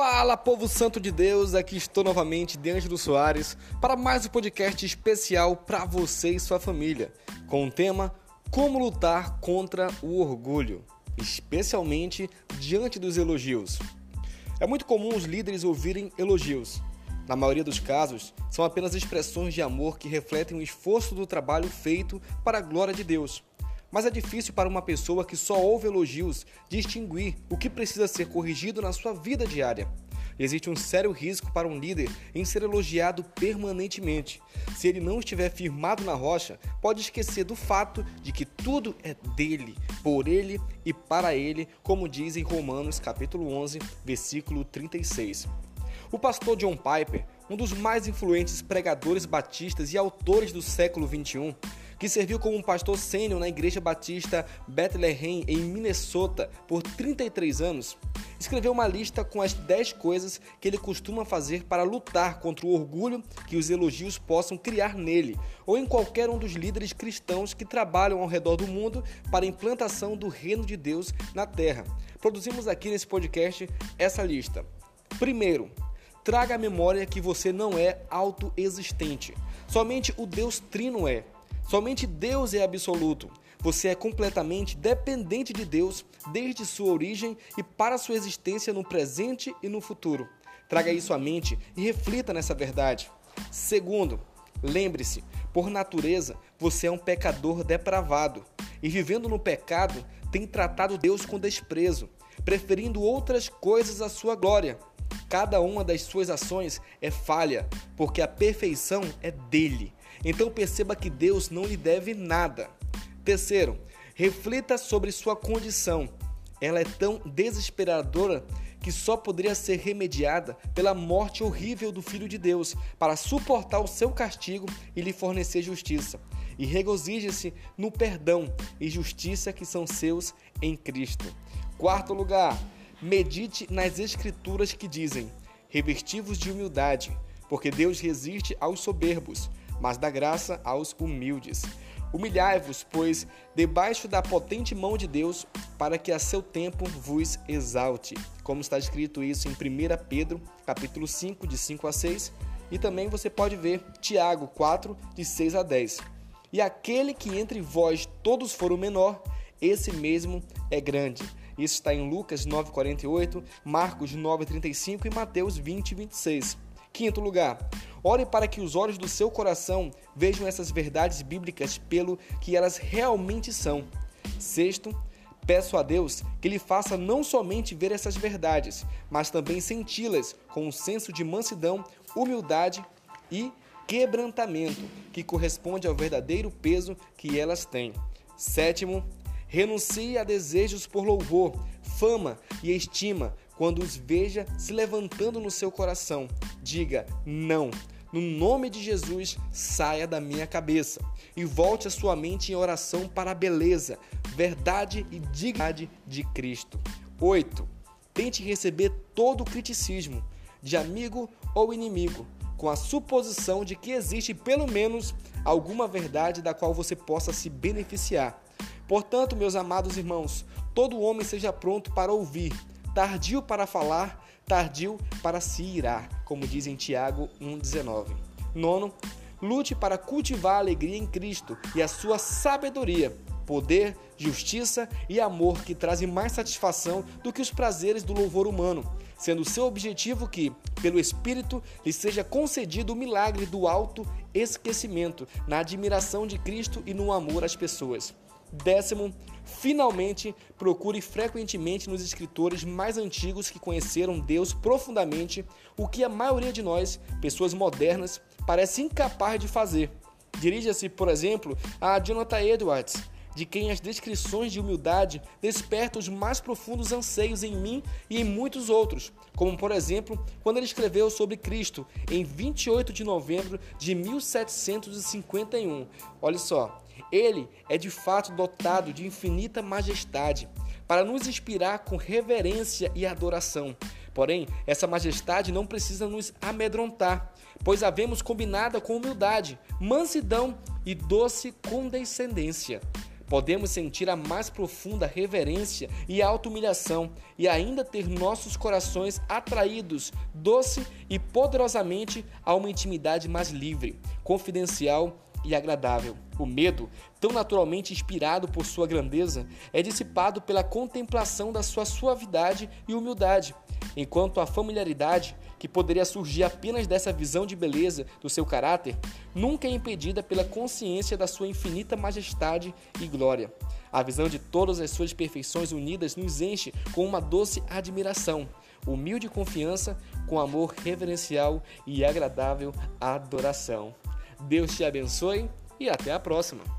Fala, povo santo de Deus, aqui estou novamente, D'Angelo Soares, para mais um podcast especial para você e sua família, com o tema Como lutar contra o orgulho, especialmente diante dos elogios. É muito comum os líderes ouvirem elogios. Na maioria dos casos, são apenas expressões de amor que refletem o esforço do trabalho feito para a glória de Deus. Mas é difícil para uma pessoa que só ouve elogios distinguir o que precisa ser corrigido na sua vida diária. Existe um sério risco para um líder em ser elogiado permanentemente. Se ele não estiver firmado na rocha, pode esquecer do fato de que tudo é dele, por ele e para ele, como diz em Romanos capítulo 11, versículo 36. O pastor John Piper, um dos mais influentes pregadores batistas e autores do século 21, que serviu como pastor sênior na Igreja Batista Bethlehem, em Minnesota, por 33 anos, escreveu uma lista com as 10 coisas que ele costuma fazer para lutar contra o orgulho que os elogios possam criar nele ou em qualquer um dos líderes cristãos que trabalham ao redor do mundo para a implantação do reino de Deus na terra. Produzimos aqui nesse podcast essa lista. Primeiro, traga à memória que você não é autoexistente. Somente o Deus Trino é. Somente Deus é absoluto. Você é completamente dependente de Deus desde sua origem e para sua existência no presente e no futuro. Traga isso à mente e reflita nessa verdade. Segundo, lembre-se, por natureza, você é um pecador depravado e vivendo no pecado, tem tratado Deus com desprezo, preferindo outras coisas à sua glória. Cada uma das suas ações é falha, porque a perfeição é dele. Então perceba que Deus não lhe deve nada. Terceiro, reflita sobre sua condição. Ela é tão desesperadora que só poderia ser remediada pela morte horrível do Filho de Deus para suportar o seu castigo e lhe fornecer justiça. E regozije-se no perdão e justiça que são seus em Cristo. Quarto lugar, medite nas Escrituras que dizem: revestivos de humildade, porque Deus resiste aos soberbos, mas dá graça aos humildes. Humilhai-vos, pois, debaixo da potente mão de Deus, para que a seu tempo vos exalte. Como está escrito isso em 1 Pedro, capítulo 5, de 5 a 6, e também você pode ver Tiago 4, de 6 a 10. E aquele que entre vós todos for o menor, esse mesmo é grande. Isso está em Lucas 9:48, Marcos 9:35 e Mateus 20, 26. Quinto lugar, ore para que os olhos do seu coração vejam essas verdades bíblicas pelo que elas realmente são. Sexto, peço a Deus que lhe faça não somente ver essas verdades, mas também senti-las com um senso de mansidão, humildade e quebrantamento que corresponde ao verdadeiro peso que elas têm. Sétimo, renuncie a desejos por louvor, fama e estima quando os veja se levantando no seu coração. Diga não. No nome de Jesus, saia da minha cabeça e volte a sua mente em oração para a beleza, verdade e dignidade de Cristo. 8. Tente receber todo o criticismo, de amigo ou inimigo, com a suposição de que existe pelo menos alguma verdade da qual você possa se beneficiar. Portanto, meus amados irmãos, todo homem seja pronto para ouvir, tardio para falar, tardio para se irar, como diz em Tiago 1,19. Nono, lute para cultivar a alegria em Cristo e a sua sabedoria, poder, justiça e amor que trazem mais satisfação do que os prazeres do louvor humano, sendo seu objetivo que, pelo Espírito, lhe seja concedido o milagre do alto esquecimento, na admiração de Cristo e no amor às pessoas. Décimo, finalmente, procure frequentemente nos escritores mais antigos que conheceram Deus profundamente, o que a maioria de nós, pessoas modernas, parece incapaz de fazer. Dirija-se, por exemplo, a Jonathan Edwards, de quem as descrições de humildade despertam os mais profundos anseios em mim e em muitos outros, como por exemplo, quando ele escreveu sobre Cristo em 28 de novembro de 1751. Olha só, ele é de fato dotado de infinita majestade, para nos inspirar com reverência e adoração. Porém, essa majestade não precisa nos amedrontar, pois havemos combinada com humildade, mansidão e doce condescendência. Podemos sentir a mais profunda reverência e auto-humilhação e ainda ter nossos corações atraídos doce e poderosamente a uma intimidade mais livre, confidencial e agradável. O medo, tão naturalmente inspirado por sua grandeza, é dissipado pela contemplação da sua suavidade e humildade, enquanto a familiaridade, que poderia surgir apenas dessa visão de beleza do seu caráter, nunca é impedida pela consciência da sua infinita majestade e glória. A visão de todas as suas perfeições unidas nos enche com uma doce admiração, humilde confiança, com amor reverencial e agradável adoração. Deus te abençoe e até a próxima!